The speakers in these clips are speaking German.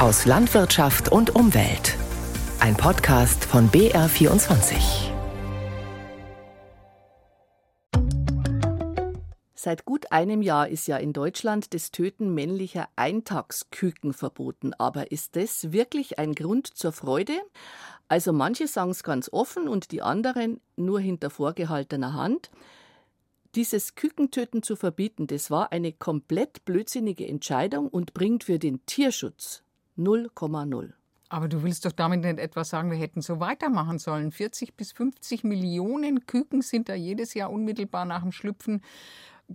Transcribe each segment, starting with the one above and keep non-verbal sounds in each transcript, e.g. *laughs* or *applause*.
aus Landwirtschaft und Umwelt. Ein Podcast von BR24. Seit gut einem Jahr ist ja in Deutschland das Töten männlicher Eintagsküken verboten. Aber ist das wirklich ein Grund zur Freude? Also manche sagen es ganz offen und die anderen nur hinter vorgehaltener Hand. Dieses Kükentöten zu verbieten, das war eine komplett blödsinnige Entscheidung und bringt für den Tierschutz 0,0. Aber du willst doch damit nicht etwa sagen, wir hätten so weitermachen sollen. 40 bis 50 Millionen Küken sind da jedes Jahr unmittelbar nach dem Schlüpfen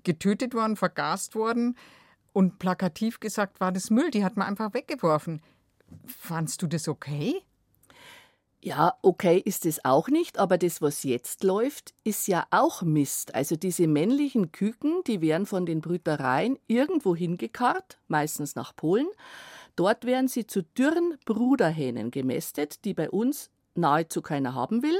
getötet worden, vergast worden. Und plakativ gesagt war das Müll, die hat man einfach weggeworfen. Fandst du das okay? Ja, okay ist es auch nicht, aber das, was jetzt läuft, ist ja auch Mist. Also diese männlichen Küken, die werden von den Brütereien irgendwo hingekarrt, meistens nach Polen. Dort werden sie zu dürren Bruderhähnen gemästet, die bei uns nahezu keiner haben will.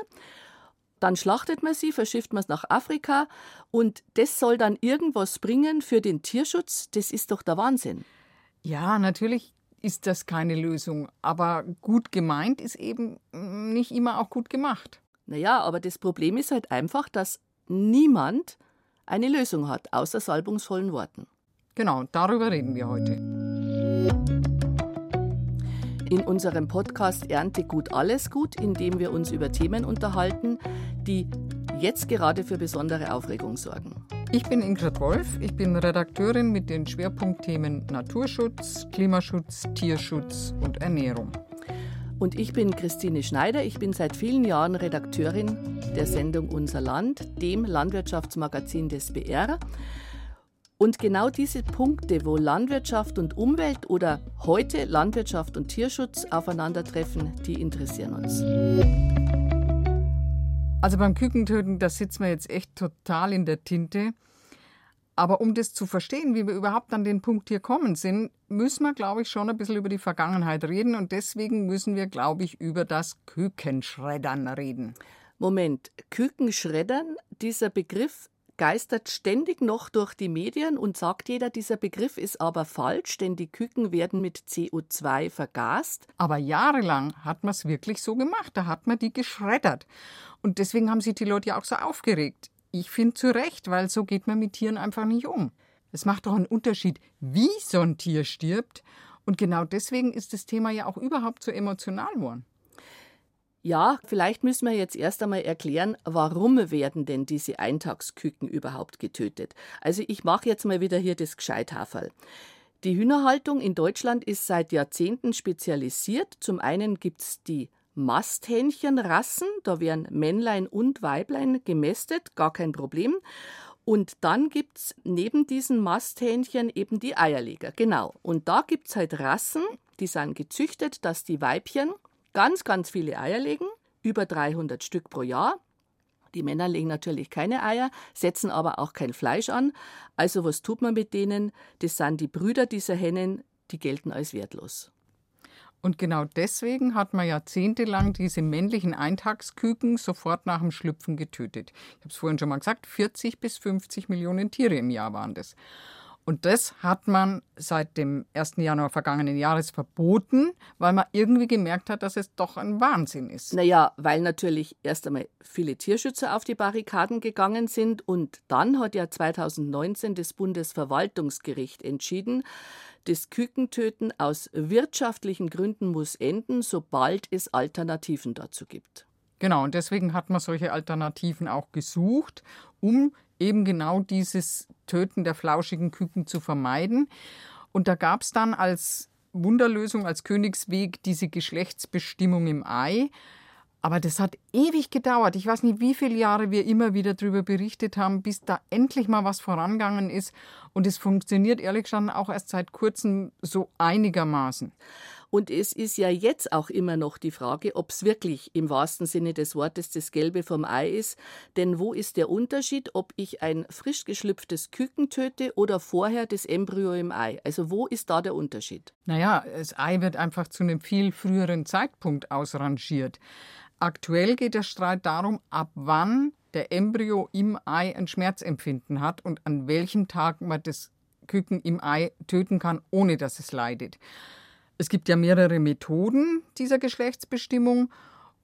Dann schlachtet man sie, verschifft man es nach Afrika und das soll dann irgendwas bringen für den Tierschutz. Das ist doch der Wahnsinn. Ja, natürlich ist das keine Lösung, aber gut gemeint ist eben nicht immer auch gut gemacht. Naja, aber das Problem ist halt einfach, dass niemand eine Lösung hat, außer salbungsvollen Worten. Genau, darüber reden wir heute. In unserem Podcast Ernte gut alles gut, in dem wir uns über Themen unterhalten, die jetzt gerade für besondere Aufregung sorgen. Ich bin Ingrid Wolf, ich bin Redakteurin mit den Schwerpunktthemen Naturschutz, Klimaschutz, Tierschutz und Ernährung. Und ich bin Christine Schneider, ich bin seit vielen Jahren Redakteurin der Sendung Unser Land, dem Landwirtschaftsmagazin des BR. Und genau diese Punkte, wo Landwirtschaft und Umwelt oder heute Landwirtschaft und Tierschutz aufeinandertreffen, die interessieren uns. Also beim Kükentöten, da sitzen wir jetzt echt total in der Tinte. Aber um das zu verstehen, wie wir überhaupt an den Punkt hier kommen sind, müssen wir, glaube ich, schon ein bisschen über die Vergangenheit reden. Und deswegen müssen wir, glaube ich, über das Kükenschreddern reden. Moment, Kükenschreddern, dieser Begriff geistert ständig noch durch die Medien und sagt jeder, dieser Begriff ist aber falsch, denn die Küken werden mit CO2 vergast. Aber jahrelang hat man es wirklich so gemacht, da hat man die geschreddert. Und deswegen haben sich die Leute ja auch so aufgeregt. Ich finde zu Recht, weil so geht man mit Tieren einfach nicht um. Es macht doch einen Unterschied, wie so ein Tier stirbt. Und genau deswegen ist das Thema ja auch überhaupt so emotional geworden. Ja, vielleicht müssen wir jetzt erst einmal erklären, warum werden denn diese Eintagsküken überhaupt getötet? Also ich mache jetzt mal wieder hier das Gescheithaferl. Die Hühnerhaltung in Deutschland ist seit Jahrzehnten spezialisiert. Zum einen gibt es die Masthähnchenrassen, da werden Männlein und Weiblein gemästet, gar kein Problem. Und dann gibt es neben diesen Masthähnchen eben die Eierleger, genau. Und da gibt es halt Rassen, die sind gezüchtet, dass die Weibchen ganz, ganz viele Eier legen, über 300 Stück pro Jahr. Die Männer legen natürlich keine Eier, setzen aber auch kein Fleisch an. Also was tut man mit denen? Das sind die Brüder dieser Hennen, die gelten als wertlos. Und genau deswegen hat man jahrzehntelang diese männlichen Eintagsküken sofort nach dem Schlüpfen getötet. Ich habe es vorhin schon mal gesagt, 40 bis 50 Millionen Tiere im Jahr waren das. Und das hat man seit dem 1. Januar vergangenen Jahres verboten, weil man irgendwie gemerkt hat, dass es doch ein Wahnsinn ist. Naja, weil natürlich erst einmal viele Tierschützer auf die Barrikaden gegangen sind und dann hat ja 2019 das Bundesverwaltungsgericht entschieden, das Kükentöten aus wirtschaftlichen Gründen muss enden, sobald es Alternativen dazu gibt. Genau, und deswegen hat man solche Alternativen auch gesucht, um eben genau dieses Töten der flauschigen Küken zu vermeiden. Und da gab es dann als Wunderlösung, als Königsweg diese Geschlechtsbestimmung im Ei. Aber das hat ewig gedauert. Ich weiß nicht, wie viele Jahre wir immer wieder darüber berichtet haben, bis da endlich mal was vorangegangen ist. Und es funktioniert ehrlich gesagt auch erst seit kurzem so einigermaßen. Und es ist ja jetzt auch immer noch die Frage, ob es wirklich im wahrsten Sinne des Wortes das Gelbe vom Ei ist. Denn wo ist der Unterschied, ob ich ein frisch geschlüpftes Küken töte oder vorher das Embryo im Ei? Also wo ist da der Unterschied? Naja, das Ei wird einfach zu einem viel früheren Zeitpunkt ausrangiert. Aktuell geht der Streit darum, ab wann der Embryo im Ei ein Schmerzempfinden hat und an welchem Tag man das Küken im Ei töten kann, ohne dass es leidet. Es gibt ja mehrere Methoden dieser Geschlechtsbestimmung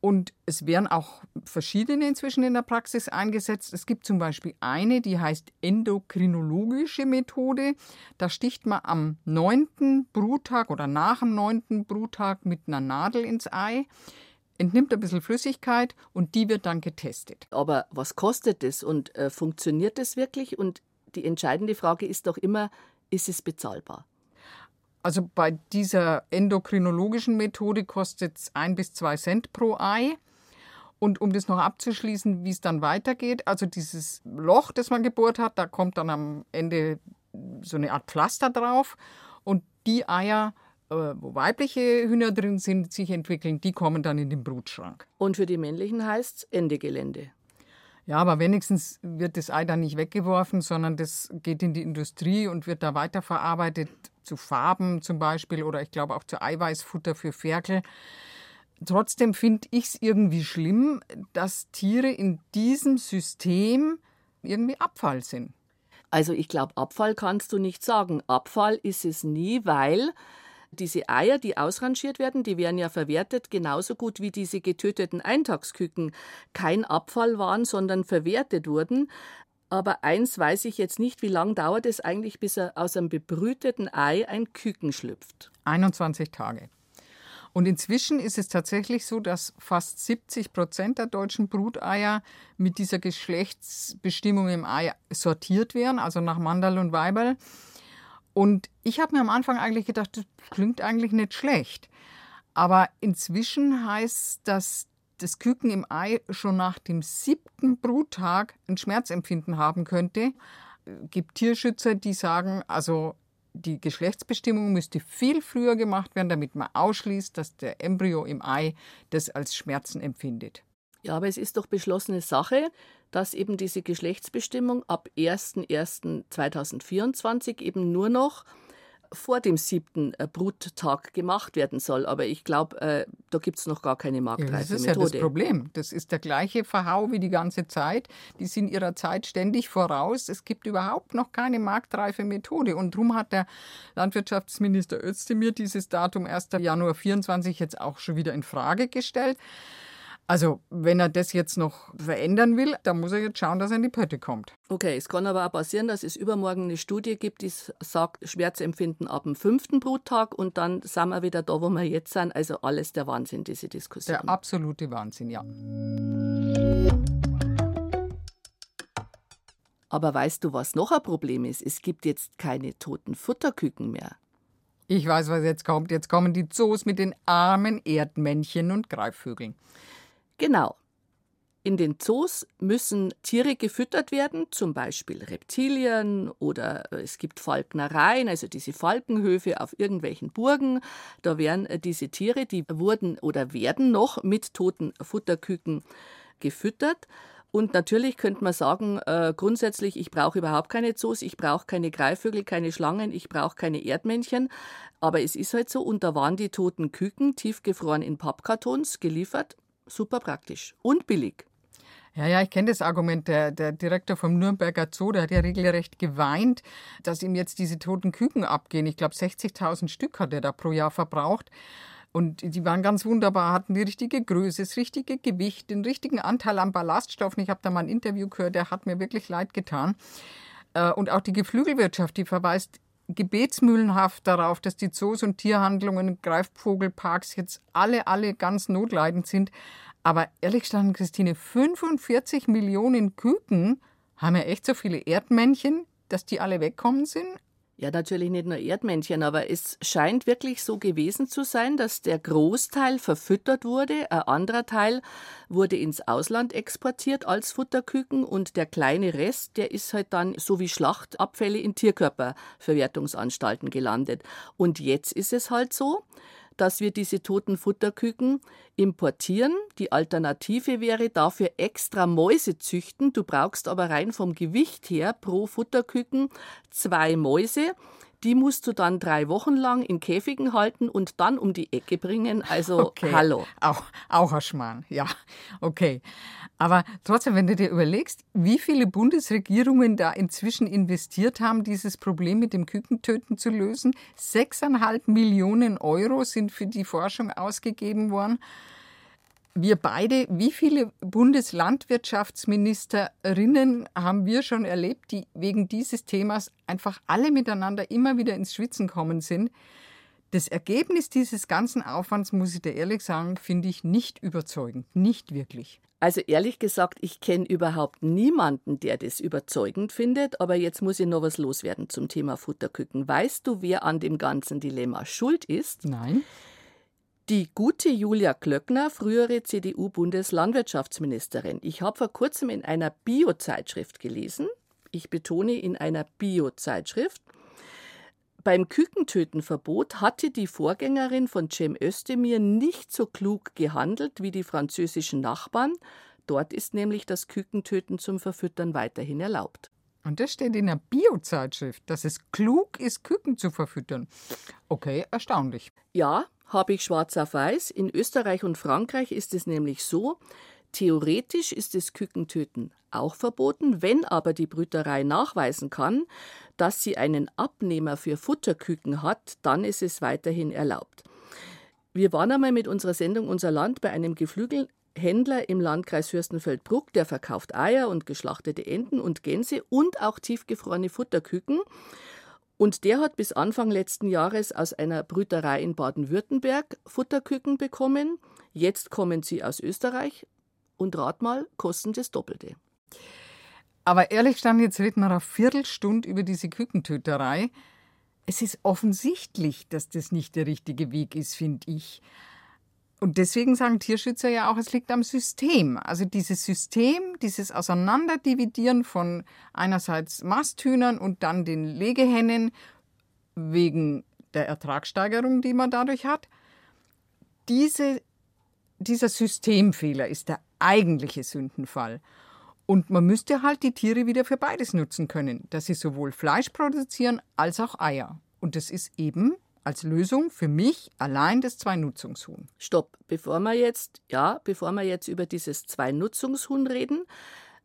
und es werden auch verschiedene inzwischen in der Praxis eingesetzt. Es gibt zum Beispiel eine, die heißt endokrinologische Methode. Da sticht man am neunten Bruttag oder nach dem neunten Bruttag mit einer Nadel ins Ei, entnimmt ein bisschen Flüssigkeit und die wird dann getestet. Aber was kostet das und äh, funktioniert das wirklich? Und die entscheidende Frage ist doch immer, ist es bezahlbar? Also bei dieser endokrinologischen Methode kostet es ein bis zwei Cent pro Ei. Und um das noch abzuschließen, wie es dann weitergeht, also dieses Loch, das man gebohrt hat, da kommt dann am Ende so eine Art Pflaster drauf. Und die Eier, äh, wo weibliche Hühner drin sind, sich entwickeln, die kommen dann in den Brutschrank. Und für die männlichen heißt es Ende Gelände. Ja, aber wenigstens wird das Ei dann nicht weggeworfen, sondern das geht in die Industrie und wird da weiterverarbeitet zu Farben zum Beispiel oder ich glaube auch zu Eiweißfutter für Ferkel. Trotzdem finde ich es irgendwie schlimm, dass Tiere in diesem System irgendwie Abfall sind. Also ich glaube, Abfall kannst du nicht sagen. Abfall ist es nie, weil diese Eier, die ausrangiert werden, die werden ja verwertet, genauso gut wie diese getöteten Eintagsküken kein Abfall waren, sondern verwertet wurden. Aber eins weiß ich jetzt nicht, wie lange dauert es eigentlich, bis aus einem bebrüteten Ei ein Küken schlüpft? 21 Tage. Und inzwischen ist es tatsächlich so, dass fast 70 Prozent der deutschen Bruteier mit dieser Geschlechtsbestimmung im Ei sortiert werden, also nach Mandal und Weiberl. Und ich habe mir am Anfang eigentlich gedacht, das klingt eigentlich nicht schlecht. Aber inzwischen heißt das das Küken im Ei schon nach dem siebten Bruttag ein Schmerzempfinden haben könnte. Es gibt Tierschützer, die sagen, also die Geschlechtsbestimmung müsste viel früher gemacht werden, damit man ausschließt, dass der Embryo im Ei das als Schmerzen empfindet. Ja, aber es ist doch beschlossene Sache, dass eben diese Geschlechtsbestimmung ab 01.01.2024 eben nur noch vor dem siebten äh, Bruttag gemacht werden soll. Aber ich glaube, äh, da gibt es noch gar keine marktreife ja, Das ist Methode. ja das Problem. Das ist der gleiche Verhau wie die ganze Zeit. Die sind ihrer Zeit ständig voraus. Es gibt überhaupt noch keine marktreife Methode. Und darum hat der Landwirtschaftsminister Özdemir dieses Datum 1. Januar 24 jetzt auch schon wieder in Frage gestellt. Also, wenn er das jetzt noch verändern will, dann muss er jetzt schauen, dass er in die Pötte kommt. Okay, es kann aber auch passieren, dass es übermorgen eine Studie gibt, die sagt, Schmerzempfinden ab dem fünften Bruttag und dann sind wir wieder da, wo wir jetzt sind. Also alles der Wahnsinn, diese Diskussion. Der absolute Wahnsinn, ja. Aber weißt du, was noch ein Problem ist? Es gibt jetzt keine toten Futterküken mehr. Ich weiß, was jetzt kommt. Jetzt kommen die Zoos mit den armen Erdmännchen und Greifvögeln. Genau. In den Zoos müssen Tiere gefüttert werden, zum Beispiel Reptilien oder äh, es gibt Falknereien, also diese Falkenhöfe auf irgendwelchen Burgen. Da werden äh, diese Tiere, die wurden oder werden noch mit toten Futterküken gefüttert. Und natürlich könnte man sagen, äh, grundsätzlich, ich brauche überhaupt keine Zoos, ich brauche keine Greifvögel, keine Schlangen, ich brauche keine Erdmännchen. Aber es ist halt so, und da waren die toten Küken tiefgefroren in Pappkartons geliefert super praktisch und billig. Ja, ja, ich kenne das Argument. Der, der Direktor vom Nürnberger Zoo, der hat ja regelrecht geweint, dass ihm jetzt diese toten Küken abgehen. Ich glaube, 60.000 Stück hat er da pro Jahr verbraucht. Und die waren ganz wunderbar, hatten die richtige Größe, das richtige Gewicht, den richtigen Anteil an Ballaststoffen. Ich habe da mal ein Interview gehört, der hat mir wirklich leid getan. Äh, und auch die Geflügelwirtschaft, die verweist gebetsmühlenhaft darauf, dass die Zoos und Tierhandlungen, Greifvogelparks jetzt alle, alle ganz notleidend sind. Aber ehrlich gesagt, Christine, 45 Millionen Küken haben ja echt so viele Erdmännchen, dass die alle wegkommen sind? Ja, natürlich nicht nur Erdmännchen, aber es scheint wirklich so gewesen zu sein, dass der Großteil verfüttert wurde, ein anderer Teil wurde ins Ausland exportiert als Futterküken und der kleine Rest, der ist halt dann so wie Schlachtabfälle in Tierkörperverwertungsanstalten gelandet. Und jetzt ist es halt so, dass wir diese toten Futterküken importieren. Die Alternative wäre dafür extra Mäuse züchten. Du brauchst aber rein vom Gewicht her pro Futterküken zwei Mäuse. Die musst du dann drei Wochen lang in Käfigen halten und dann um die Ecke bringen. Also *laughs* Okay. hallo. Auch, auch ein Schmarrn, ja, okay. Aber trotzdem, wenn du dir überlegst, wie viele Bundesregierungen da inzwischen investiert haben, dieses Problem mit dem Kükentöten zu lösen, sechseinhalb Millionen Euro sind für die Forschung ausgegeben worden. Wir beide, wie viele Bundeslandwirtschaftsministerinnen haben wir schon erlebt, die wegen dieses Themas einfach alle miteinander immer wieder ins Schwitzen kommen sind? Das Ergebnis dieses ganzen Aufwands, muss ich dir ehrlich sagen, finde ich nicht überzeugend. Nicht wirklich. Also ehrlich gesagt, ich kenne überhaupt niemanden, der das überzeugend findet. Aber jetzt muss ich noch was loswerden zum Thema Futterküken. Weißt du, wer an dem ganzen Dilemma schuld ist? Nein? Die gute Julia Klöckner, frühere CDU-Bundeslandwirtschaftsministerin. Ich habe vor kurzem in einer Bio-Zeitschrift gelesen, ich betone in einer Bio-Zeitschrift, beim Kükentötenverbot hatte die Vorgängerin von Cem Özdemir nicht so klug gehandelt wie die französischen Nachbarn. Dort ist nämlich das Kükentöten zum Verfüttern weiterhin erlaubt. Und das steht in einer Biozeitschrift, dass es klug ist, Küken zu verfüttern. Okay, erstaunlich. Ja, habe ich schwarz auf weiß. In Österreich und Frankreich ist es nämlich so, theoretisch ist das Kükentöten auch verboten, wenn aber die Brüterei nachweisen kann, dass sie einen Abnehmer für Futterküken hat, dann ist es weiterhin erlaubt. Wir waren einmal mit unserer Sendung Unser Land bei einem Geflügelhändler im Landkreis Fürstenfeldbruck, der verkauft Eier und geschlachtete Enten und Gänse und auch tiefgefrorene Futterküken. Und der hat bis Anfang letzten Jahres aus einer Brüterei in Baden-Württemberg Futterküken bekommen. Jetzt kommen sie aus Österreich und rat mal, kosten das Doppelte. Aber ehrlich stand, jetzt reden wir eine Viertelstunde über diese Kükentöterei. Es ist offensichtlich, dass das nicht der richtige Weg ist, finde ich. Und deswegen sagen Tierschützer ja auch, es liegt am System. Also dieses System, dieses Auseinanderdividieren von einerseits Masthühnern und dann den Legehennen wegen der Ertragssteigerung, die man dadurch hat. Diese, dieser Systemfehler ist der eigentliche Sündenfall. Und man müsste halt die Tiere wieder für beides nutzen können, dass sie sowohl Fleisch produzieren als auch Eier. Und das ist eben als Lösung für mich allein das Zwei-Nutzungshuhn. Stopp, bevor wir jetzt, ja, bevor wir jetzt über dieses Zwei-Nutzungshuhn reden,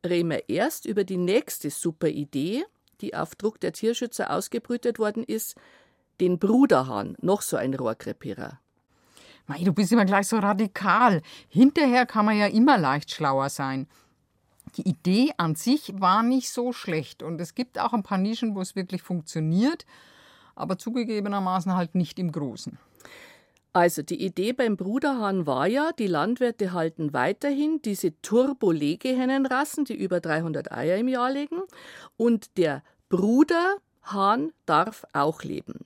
reden wir erst über die nächste super Idee, die auf Druck der Tierschützer ausgebrütet worden ist, den Bruderhahn, noch so ein Rohrkrepierer. Mei, du bist immer gleich so radikal. Hinterher kann man ja immer leicht schlauer sein. Die Idee an sich war nicht so schlecht und es gibt auch ein paar Nischen, wo es wirklich funktioniert, aber zugegebenermaßen halt nicht im Großen. Also die Idee beim Bruderhahn war ja, die Landwirte halten weiterhin diese Turbo-Legehennenrassen, die über 300 Eier im Jahr legen, und der Bruderhahn darf auch leben.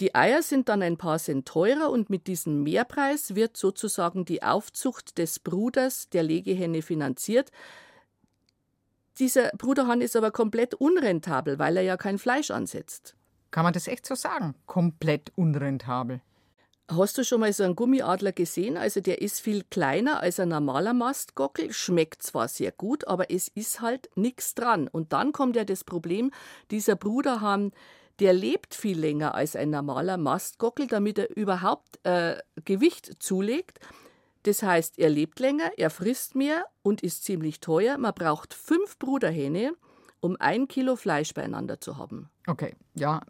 Die Eier sind dann ein paar Cent teurer und mit diesem Mehrpreis wird sozusagen die Aufzucht des Bruders der Legehenne finanziert. Dieser Bruderhahn ist aber komplett unrentabel, weil er ja kein Fleisch ansetzt. Kann man das echt so sagen? Komplett unrentabel. Hast du schon mal so einen Gummiadler gesehen? Also der ist viel kleiner als ein normaler Mastgockel, schmeckt zwar sehr gut, aber es ist halt nichts dran. Und dann kommt ja das Problem, dieser Bruderhahn, der lebt viel länger als ein normaler Mastgockel, damit er überhaupt äh, Gewicht zulegt. Das heißt, er lebt länger, er frisst mehr und ist ziemlich teuer. Man braucht fünf Bruderhähne, um ein Kilo Fleisch beieinander zu haben. Okay, ja.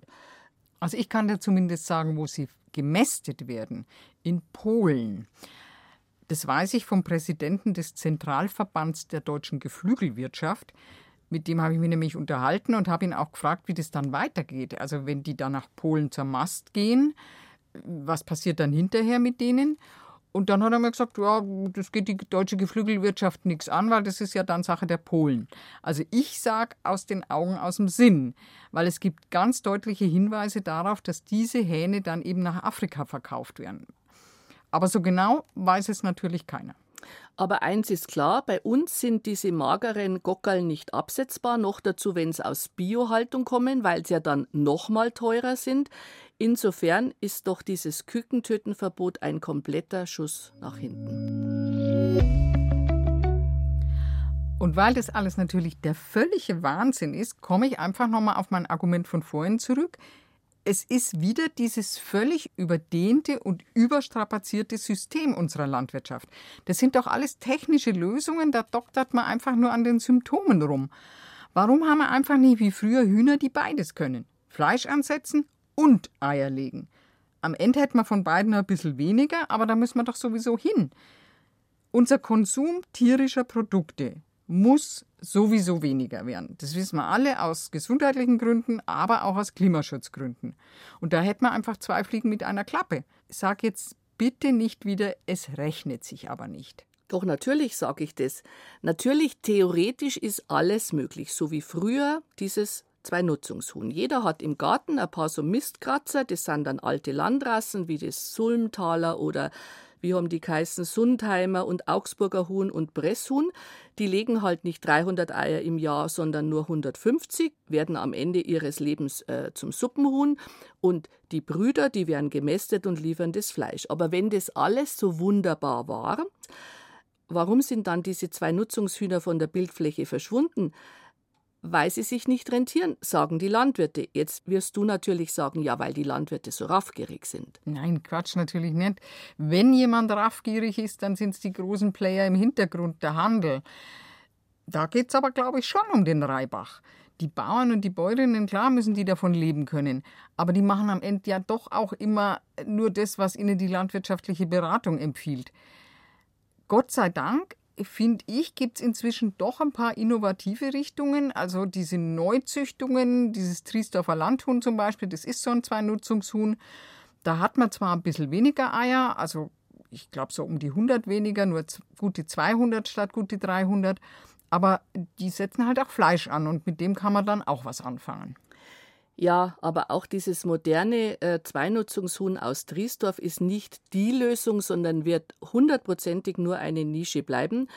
Also ich kann dir zumindest sagen, wo sie gemästet werden. In Polen. Das weiß ich vom Präsidenten des Zentralverbands der deutschen Geflügelwirtschaft. Mit dem habe ich mich nämlich unterhalten und habe ihn auch gefragt, wie das dann weitergeht. Also wenn die dann nach Polen zur Mast gehen, was passiert dann hinterher mit denen? Und dann hat er mir gesagt, ja, das geht die deutsche Geflügelwirtschaft nichts an, weil das ist ja dann Sache der Polen. Also ich sage aus den Augen, aus dem Sinn, weil es gibt ganz deutliche Hinweise darauf, dass diese Hähne dann eben nach Afrika verkauft werden. Aber so genau weiß es natürlich keiner. Aber eins ist klar, bei uns sind diese mageren Gockerl nicht absetzbar, noch dazu, wenn sie aus Biohaltung kommen, weil sie ja dann nochmal teurer sind. Insofern ist doch dieses Kükentötenverbot ein kompletter Schuss nach hinten. Und weil das alles natürlich der völlige Wahnsinn ist, komme ich einfach nochmal auf mein Argument von vorhin zurück. es ist wieder dieses völlig überdehnte und überstrapazierte System unserer Landwirtschaft. Das sind doch alles technische Lösungen, da doktert man einfach nur an den Symptomen rum. Warum haben wir einfach nicht wie früher Hühner, die beides können? Fleisch ansetzen und Eier legen. Am Ende hätten wir von beiden ein bisschen weniger, aber da müssen wir doch sowieso hin. Unser Konsum tierischer Produkte muss sowieso weniger werden. Das wissen wir alle aus gesundheitlichen Gründen, aber auch aus Klimaschutzgründen. Und da hätten wir einfach zwei Fliegen mit einer Klappe. Ich sage jetzt bitte nicht wieder, es rechnet sich aber nicht. Doch natürlich sage ich das. Natürlich theoretisch ist alles möglich, so wie früher dieses zwei Nutzungshuhn. Jeder hat im Garten ein paar so Mistkratzer, das sind dann alte Landrassen wie das Sulmtaler oder wie haben die geheißen Sundheimer und Augsburger Huhn und Presshuhn. Die legen halt nicht 300 Eier im Jahr, sondern nur 150, werden am Ende ihres Lebens äh, zum Suppenhuhn und die Brüder, die werden gemästet und liefern das Fleisch. Aber wenn das alles so wunderbar war, warum sind dann diese zwei Nutzungshühner von der Bildfläche verschwunden? Weil sie sich nicht rentieren, sagen die Landwirte. Jetzt wirst du natürlich sagen, ja, weil die Landwirte so raffgierig sind. Nein, Quatsch, natürlich nicht. Wenn jemand raffgierig ist, dann sind es die großen Player im Hintergrund, der Handel. Da geht es aber, glaube ich, schon um den Reibach. Die Bauern und die Bäuerinnen, klar müssen die davon leben können, aber die machen am Ende ja doch auch immer nur das, was ihnen die landwirtschaftliche Beratung empfiehlt. Gott sei Dank finde ich, gibt es inzwischen doch ein paar innovative Richtungen. Also diese Neuzüchtungen, dieses Triesdorfer Landhuhn zum Beispiel, das ist so ein Zwei-Nutzungshuhn. Da hat man zwar ein bisschen weniger Eier, also ich glaube so um die 100 weniger, nur gute 200 statt gute 300. Aber die setzen halt auch Fleisch an und mit dem kann man dann auch was anfangen. Ja, aber auch dieses moderne äh, Zweinutzungshuhn aus Triesdorf ist nicht die Lösung, sondern wird hundertprozentig nur eine Nische bleiben.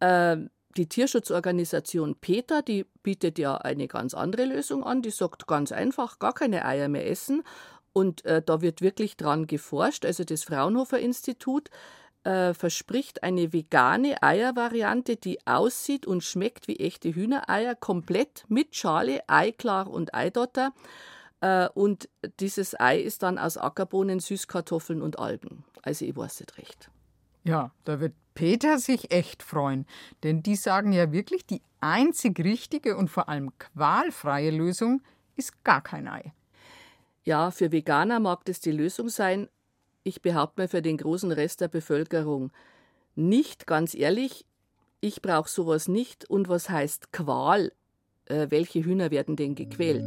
Äh, die Tierschutzorganisation PETA, die bietet ja eine ganz andere Lösung an. Die sagt ganz einfach, gar keine Eier mehr essen. Und äh, da wird wirklich dran geforscht. Also das Fraunhofer Institut äh, verspricht eine vegane Eiervariante, die aussieht und schmeckt wie echte Hühnereier, komplett mit Schale, Eiklar und Eidotter. Äh, und dieses Ei ist dann aus Ackerbohnen, Süßkartoffeln und Algen. Also ich weiß nicht recht. Ja, da wird Peter sich echt freuen, denn die sagen ja wirklich, die einzig richtige und vor allem qualfreie Lösung ist gar kein Ei. Ja, für Veganer mag das die Lösung sein, ich behaupte mal für den großen Rest der Bevölkerung nicht, ganz ehrlich, ich brauche sowas nicht. Und was heißt Qual? Äh, welche Hühner werden denn gequält?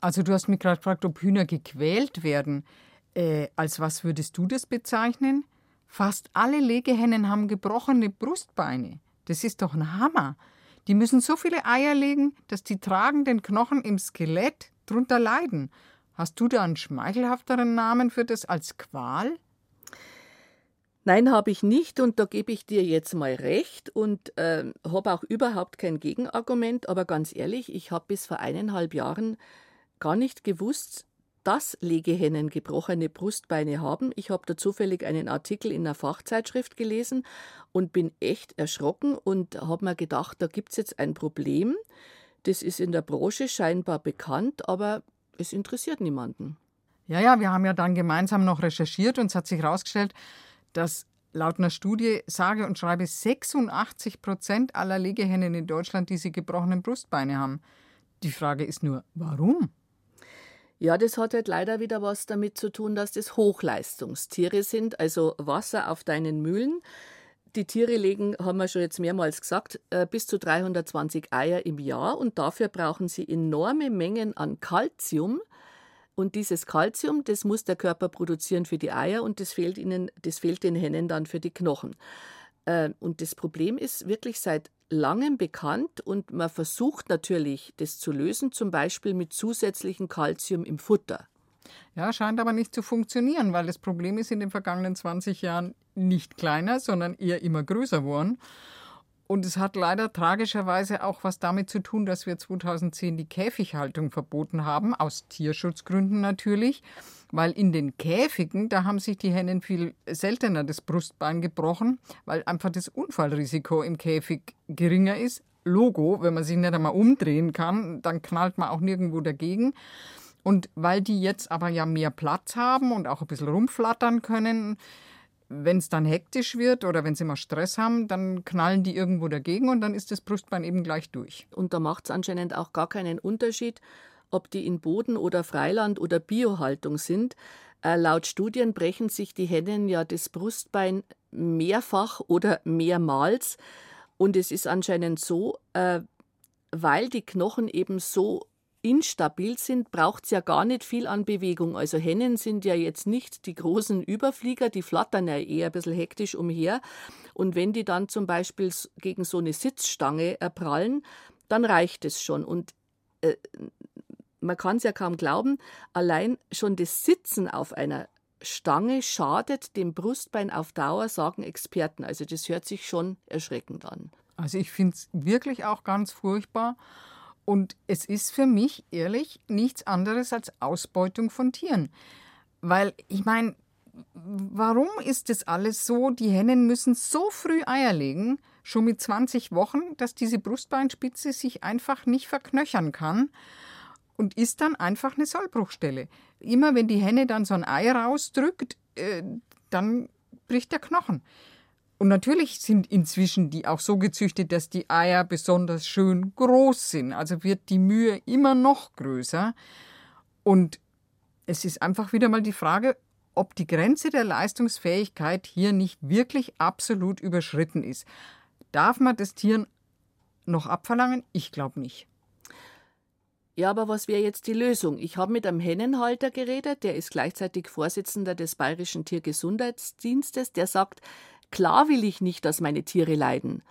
Also du hast mich gerade gefragt, ob Hühner gequält werden. Äh, als was würdest du das bezeichnen? Fast alle Legehennen haben gebrochene Brustbeine. Das ist doch ein Hammer. Die müssen so viele Eier legen, dass die tragenden Knochen im Skelett drunter leiden. Hast du da einen schmeichelhafteren Namen für das als Qual? Nein, habe ich nicht und da gebe ich dir jetzt mal recht und äh, habe auch überhaupt kein Gegenargument. Aber ganz ehrlich, ich habe bis vor eineinhalb Jahren gar nicht gewusst, dass Legehennen gebrochene Brustbeine haben. Ich habe da zufällig einen Artikel in einer Fachzeitschrift gelesen und bin echt erschrocken und habe mir gedacht, da gibt es jetzt ein Problem. Das ist in der Branche scheinbar bekannt, aber es interessiert niemanden. Ja, ja, wir haben ja dann gemeinsam noch recherchiert und es hat sich herausgestellt, dass laut einer Studie sage und schreibe 86 Prozent aller Legehennen in Deutschland diese gebrochenen Brustbeine haben. Die Frage ist nur, warum? Ja, das hat halt leider wieder was damit zu tun, dass das Hochleistungstiere sind, also Wasser auf deinen Mühlen. Die Tiere legen, haben wir schon jetzt mehrmals gesagt, äh, bis zu 320 Eier im Jahr und dafür brauchen sie enorme Mengen an Kalzium. Und dieses Kalzium, das muss der Körper produzieren für die Eier und das fehlt ihnen, das fehlt den Hennen dann für die Knochen. Äh, und das Problem ist wirklich seit langem bekannt und man versucht natürlich, das zu lösen, zum Beispiel mit zusätzlichem Kalzium im Futter. Ja, scheint aber nicht zu funktionieren, weil das Problem ist in den vergangenen 20 Jahren nicht kleiner, sondern eher immer größer geworden. Und es hat leider tragischerweise auch was damit zu tun, dass wir 2010 die Käfighaltung verboten haben, aus Tierschutzgründen natürlich, weil in den Käfigen, da haben sich die Hennen viel seltener das Brustbein gebrochen, weil einfach das Unfallrisiko im Käfig geringer ist, Logo. Wenn man sich nicht einmal umdrehen kann, dann knallt man auch nirgendwo dagegen. Und weil die jetzt aber ja mehr Platz haben und auch ein bisschen rumflattern können, wenn es dann hektisch wird oder wenn sie mal Stress haben, dann knallen die irgendwo dagegen und dann ist das Brustbein eben gleich durch. Und da macht es anscheinend auch gar keinen Unterschied, ob die in Boden oder Freiland oder Biohaltung sind. Äh, laut Studien brechen sich die Hennen ja das Brustbein mehrfach oder mehrmals. Und es ist anscheinend so, äh, weil die Knochen eben so instabil sind, braucht es ja gar nicht viel an Bewegung. Also Hennen sind ja jetzt nicht die großen Überflieger, die flattern ja eher ein bisschen hektisch umher. Und wenn die dann zum Beispiel gegen so eine Sitzstange erprallen, dann reicht es schon. Und äh, man kann es ja kaum glauben, allein schon das Sitzen auf einer Stange schadet dem Brustbein auf Dauer, sagen Experten. Also das hört sich schon erschreckend an. Also ich finde es wirklich auch ganz furchtbar. Und es ist für mich ehrlich nichts anderes als Ausbeutung von Tieren. Weil ich meine, warum ist das alles so? Die Hennen müssen so früh Eier legen, schon mit 20 Wochen, dass diese Brustbeinspitze sich einfach nicht verknöchern kann und ist dann einfach eine Sollbruchstelle. Immer wenn die Henne dann so ein Ei rausdrückt, äh, dann bricht der Knochen. Und natürlich sind inzwischen die auch so gezüchtet, dass die Eier besonders schön groß sind. Also wird die Mühe immer noch größer. Und es ist einfach wieder mal die Frage, ob die Grenze der Leistungsfähigkeit hier nicht wirklich absolut überschritten ist. Darf man das Tieren noch abverlangen? Ich glaube nicht. Ja, aber was wäre jetzt die Lösung? Ich habe mit einem Hennenhalter geredet, der ist gleichzeitig Vorsitzender des Bayerischen Tiergesundheitsdienstes, der sagt, klar will ich nicht, dass meine Tiere leiden.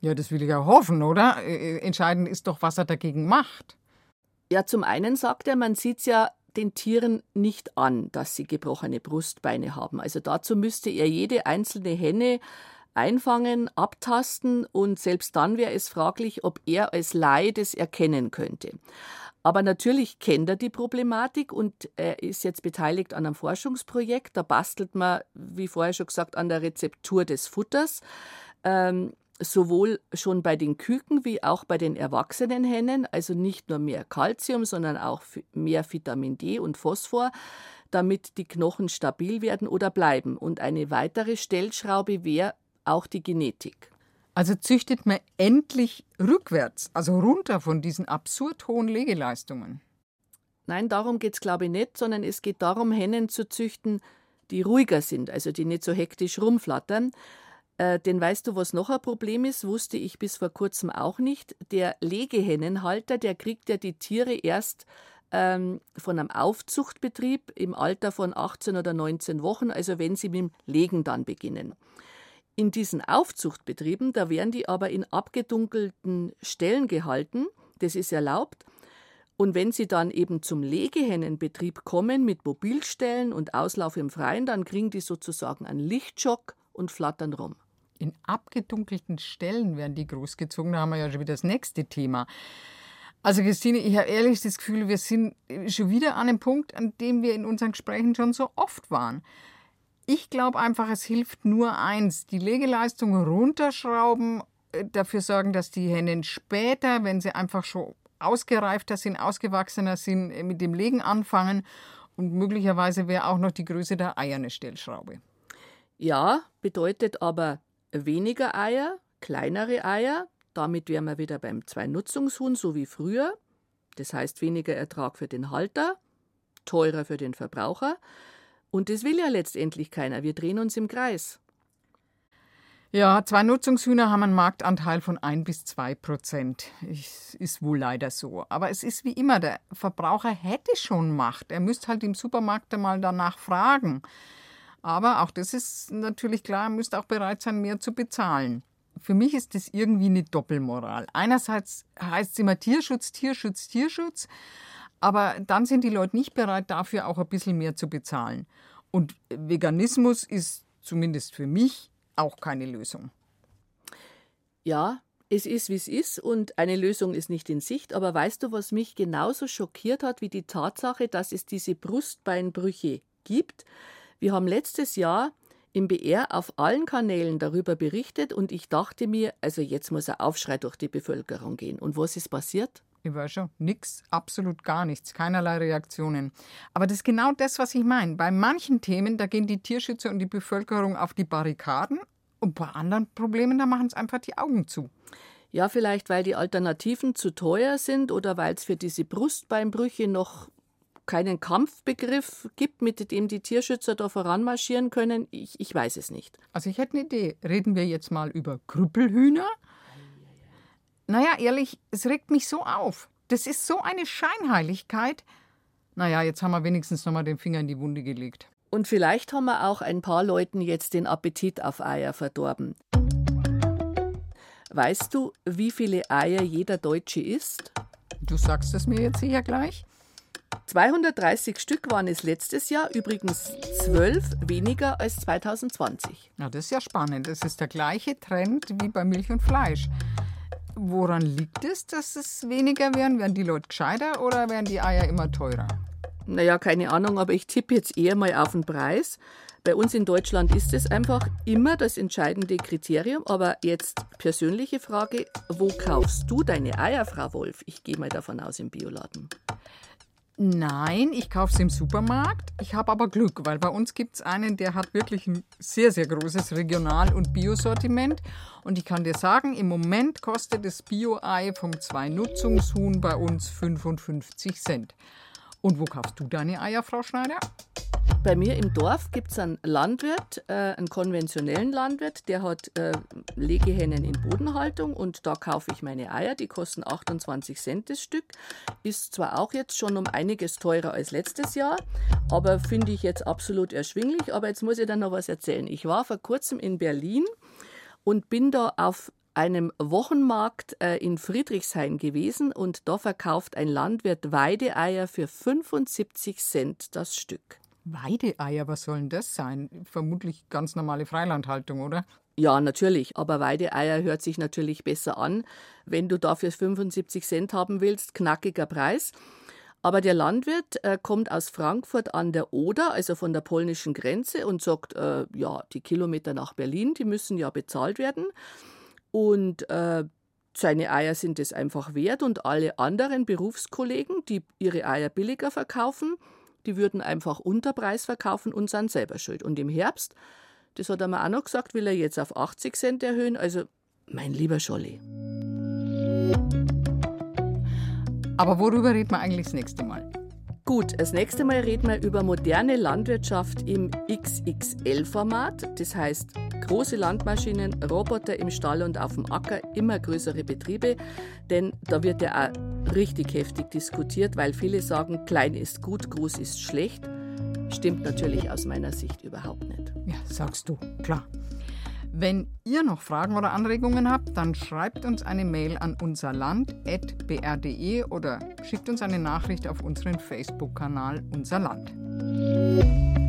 Ja, das will ich ja hoffen, oder? Äh, äh, entscheidend ist doch, was er dagegen macht. Ja, zum einen sagt er, man sieht ja den Tieren nicht an, dass sie gebrochene Brustbeine haben. Also dazu müsste er jede einzelne Henne einfangen, abtasten und selbst dann wäre es fraglich, ob er als Laie das erkennen könnte. Aber natürlich kennt er die Problematik und er ist jetzt beteiligt an einem Forschungsprojekt. Da bastelt man, wie vorher schon gesagt, an der Rezeptur des Futters. Ähm, sowohl schon bei den Küken wie auch bei den erwachsenen Hennen, also nicht nur mehr Kalzium, sondern auch mehr Vitamin D und Phosphor, damit die Knochen stabil werden oder bleiben. Und eine weitere Stellschraube wäre auch die Genetik. Also züchtet man endlich rückwärts, also runter von diesen absurd hohen Legeleistungen. Nein, darum geht es, glaube ich, nicht, sondern es geht darum, Hennen zu züchten, die ruhiger sind, also die nicht so hektisch rumflattern. Äh, denn weißt du, was noch ein Problem ist, wusste ich bis vor kurzem auch nicht. Der Legehennenhalter, der kriegt ja die Tiere erst ähm, von einem Aufzuchtbetrieb im Alter von 18 oder 19 Wochen, also wenn sie mit dem Legen dann beginnen. In diesen Aufzuchtbetrieben, da werden die aber in abgedunkelten Stellen gehalten, das ist erlaubt. Und wenn sie dann eben zum Legehennenbetrieb kommen mit Mobilstellen und Auslauf im Freien, dann kriegen die sozusagen einen Lichtschock und flattern rum. In abgedunkelten Stellen werden die großgezogen, da haben wir ja schon wieder das nächste Thema. Also Christine, ich habe ehrlich das Gefühl, wir sind schon wieder an einem Punkt, an dem wir in unseren Gesprächen schon so oft waren. Ich glaube einfach, es hilft nur eins, die Legeleistung runterschrauben, äh, dafür sorgen, dass die Hennen später, wenn sie einfach schon ausgereifter sind, ausgewachsener sind, äh, mit dem Legen anfangen. Und möglicherweise wäre auch noch die Größe der Eier eine Stellschraube. Ja, bedeutet aber weniger Eier, kleinere Eier. Damit wären wir wieder beim Zwei-Nutzungshuhn, so wie früher. Das heißt weniger Ertrag für den Halter, teurer für den Verbraucher. Und das will ja letztendlich keiner. Wir drehen uns im Kreis. Ja, zwei Nutzungshühner haben einen Marktanteil von ein bis zwei Prozent. Ist wohl leider so. Aber es ist wie immer, der Verbraucher hätte schon Macht. Er müsste halt im Supermarkt einmal danach fragen. Aber auch das ist natürlich klar, er müsste auch bereit sein, mehr zu bezahlen. Für mich ist das irgendwie eine Doppelmoral. Einerseits heißt es immer Tierschutz, Tierschutz, Tierschutz. Aber dann sind die Leute nicht bereit, dafür auch ein bisschen mehr zu bezahlen. Und Veganismus ist zumindest für mich auch keine Lösung. Ja, es ist, wie es ist und eine Lösung ist nicht in Sicht. Aber weißt du, was mich genauso schockiert hat wie die Tatsache, dass es diese Brustbeinbrüche gibt? Wir haben letztes Jahr im BR auf allen Kanälen darüber berichtet und ich dachte mir, also jetzt muss ein Aufschrei durch die Bevölkerung gehen. Und was ist passiert? Ich weiß schon, nichts, absolut gar nichts, keinerlei Reaktionen. Aber das ist genau das, was ich meine. Bei manchen Themen, da gehen die Tierschützer und die Bevölkerung auf die Barrikaden und bei anderen Problemen, da machen es einfach die Augen zu. Ja, vielleicht weil die Alternativen zu teuer sind oder weil es für diese Brustbeinbrüche noch keinen Kampfbegriff gibt, mit dem die Tierschützer da voranmarschieren können. Ich, ich weiß es nicht. Also ich hätte eine Idee. Reden wir jetzt mal über Krüppelhühner? Naja, ehrlich, es regt mich so auf. Das ist so eine Scheinheiligkeit. Naja, jetzt haben wir wenigstens noch mal den Finger in die Wunde gelegt. Und vielleicht haben wir auch ein paar Leuten jetzt den Appetit auf Eier verdorben. Weißt du, wie viele Eier jeder Deutsche isst? Du sagst es mir jetzt sicher gleich. 230 Stück waren es letztes Jahr, übrigens zwölf weniger als 2020. Ja, das ist ja spannend. Das ist der gleiche Trend wie bei Milch und Fleisch. Woran liegt es, dass es weniger werden? Werden die Leute gescheiter oder werden die Eier immer teurer? Naja, keine Ahnung, aber ich tippe jetzt eher mal auf den Preis. Bei uns in Deutschland ist es einfach immer das entscheidende Kriterium. Aber jetzt persönliche Frage: Wo kaufst du deine Eier, Frau Wolf? Ich gehe mal davon aus im Bioladen. Nein, ich kaufe es im Supermarkt. Ich habe aber Glück, weil bei uns gibt es einen, der hat wirklich ein sehr, sehr großes Regional- und Biosortiment. Und ich kann dir sagen, im Moment kostet das Bio-Ei vom Zwei-Nutzungshuhn bei uns 55 Cent. Und wo kaufst du deine Eier, Frau Schneider? Bei mir im Dorf gibt es einen Landwirt, äh, einen konventionellen Landwirt, der hat äh, Legehennen in Bodenhaltung und da kaufe ich meine Eier. Die kosten 28 Cent das Stück. Ist zwar auch jetzt schon um einiges teurer als letztes Jahr, aber finde ich jetzt absolut erschwinglich. Aber jetzt muss ich dann noch was erzählen. Ich war vor kurzem in Berlin und bin da auf einem Wochenmarkt äh, in Friedrichshain gewesen und da verkauft ein Landwirt Weideeier für 75 Cent das Stück. Weideeier, was soll denn das sein? Vermutlich ganz normale Freilandhaltung, oder? Ja, natürlich. Aber Weideeier hört sich natürlich besser an. Wenn du dafür 75 Cent haben willst, knackiger Preis. Aber der Landwirt äh, kommt aus Frankfurt an der Oder, also von der polnischen Grenze, und sagt, äh, ja, die Kilometer nach Berlin, die müssen ja bezahlt werden. Und äh, seine Eier sind es einfach wert. Und alle anderen Berufskollegen, die ihre Eier billiger verkaufen, die würden einfach unter Preis verkaufen und sind selber schuld. Und im Herbst, das hat er mir auch noch gesagt, will er jetzt auf 80 Cent erhöhen. Also, mein lieber Scholli. Aber worüber reden wir eigentlich das nächste Mal? Gut, das nächste Mal reden wir über moderne Landwirtschaft im XXL-Format. Das heißt, große Landmaschinen, Roboter im Stall und auf dem Acker, immer größere Betriebe. Denn da wird ja auch richtig heftig diskutiert, weil viele sagen, klein ist gut, groß ist schlecht. Stimmt natürlich aus meiner Sicht überhaupt nicht. Ja, sagst du, klar. Wenn ihr noch Fragen oder Anregungen habt, dann schreibt uns eine Mail an unserland.br.de oder schickt uns eine Nachricht auf unseren Facebook-Kanal Unser Land.